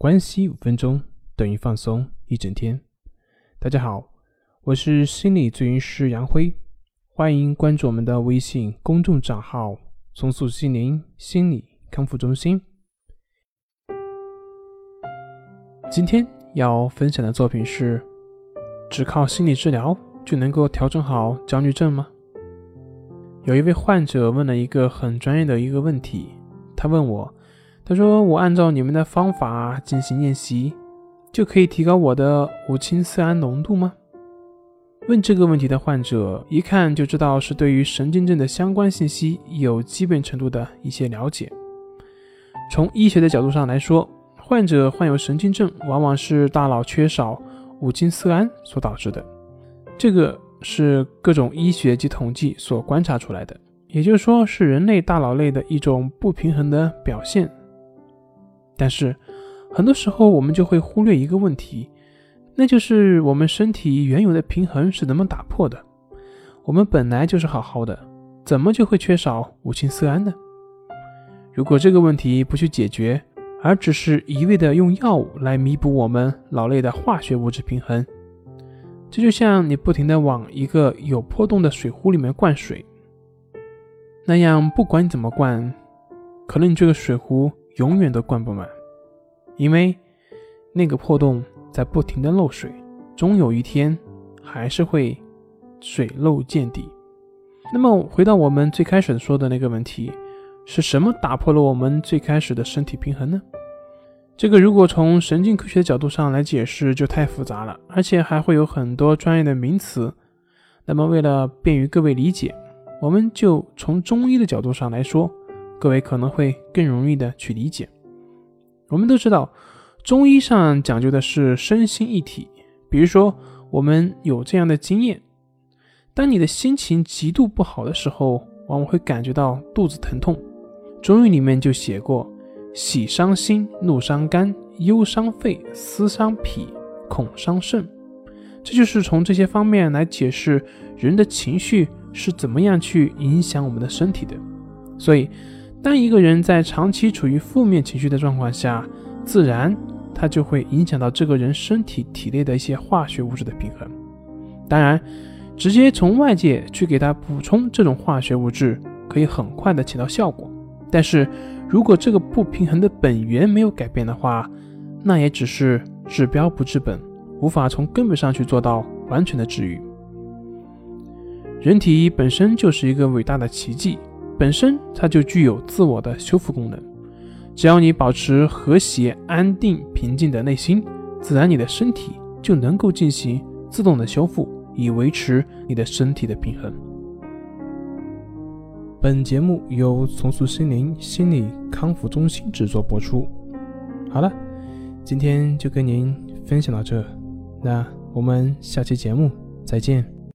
关系五分钟等于放松一整天。大家好，我是心理咨询师杨辉，欢迎关注我们的微信公众账号“重塑心灵心理康复中心”。今天要分享的作品是：只靠心理治疗就能够调整好焦虑症吗？有一位患者问了一个很专业的一个问题，他问我。他说：“我按照你们的方法进行练习，就可以提高我的五羟色胺浓度吗？”问这个问题的患者一看就知道是对于神经症的相关信息有基本程度的一些了解。从医学的角度上来说，患者患有神经症往往是大脑缺少五羟色胺所导致的，这个是各种医学及统计所观察出来的，也就是说是人类大脑内的一种不平衡的表现。但是，很多时候我们就会忽略一个问题，那就是我们身体原有的平衡是怎么打破的？我们本来就是好好的，怎么就会缺少五羟色胺呢？如果这个问题不去解决，而只是一味的用药物来弥补我们脑内的化学物质平衡，这就像你不停的往一个有破洞的水壶里面灌水，那样不管你怎么灌，可能你这个水壶。永远都灌不满，因为那个破洞在不停的漏水，终有一天还是会水漏见底。那么回到我们最开始说的那个问题，是什么打破了我们最开始的身体平衡呢？这个如果从神经科学的角度上来解释，就太复杂了，而且还会有很多专业的名词。那么为了便于各位理解，我们就从中医的角度上来说。各位可能会更容易的去理解。我们都知道，中医上讲究的是身心一体。比如说，我们有这样的经验：当你的心情极度不好的时候，往往会感觉到肚子疼痛。中医里面就写过：喜伤心，怒伤肝，忧伤肺，思伤脾，恐伤肾。这就是从这些方面来解释人的情绪是怎么样去影响我们的身体的。所以。当一个人在长期处于负面情绪的状况下，自然他就会影响到这个人身体体内的一些化学物质的平衡。当然，直接从外界去给他补充这种化学物质，可以很快的起到效果。但是如果这个不平衡的本源没有改变的话，那也只是治标不治本，无法从根本上去做到完全的治愈。人体本身就是一个伟大的奇迹。本身它就具有自我的修复功能，只要你保持和谐、安定、平静的内心，自然你的身体就能够进行自动的修复，以维持你的身体的平衡。本节目由重塑心灵心理康复中心制作播出。好了，今天就跟您分享到这，那我们下期节目再见。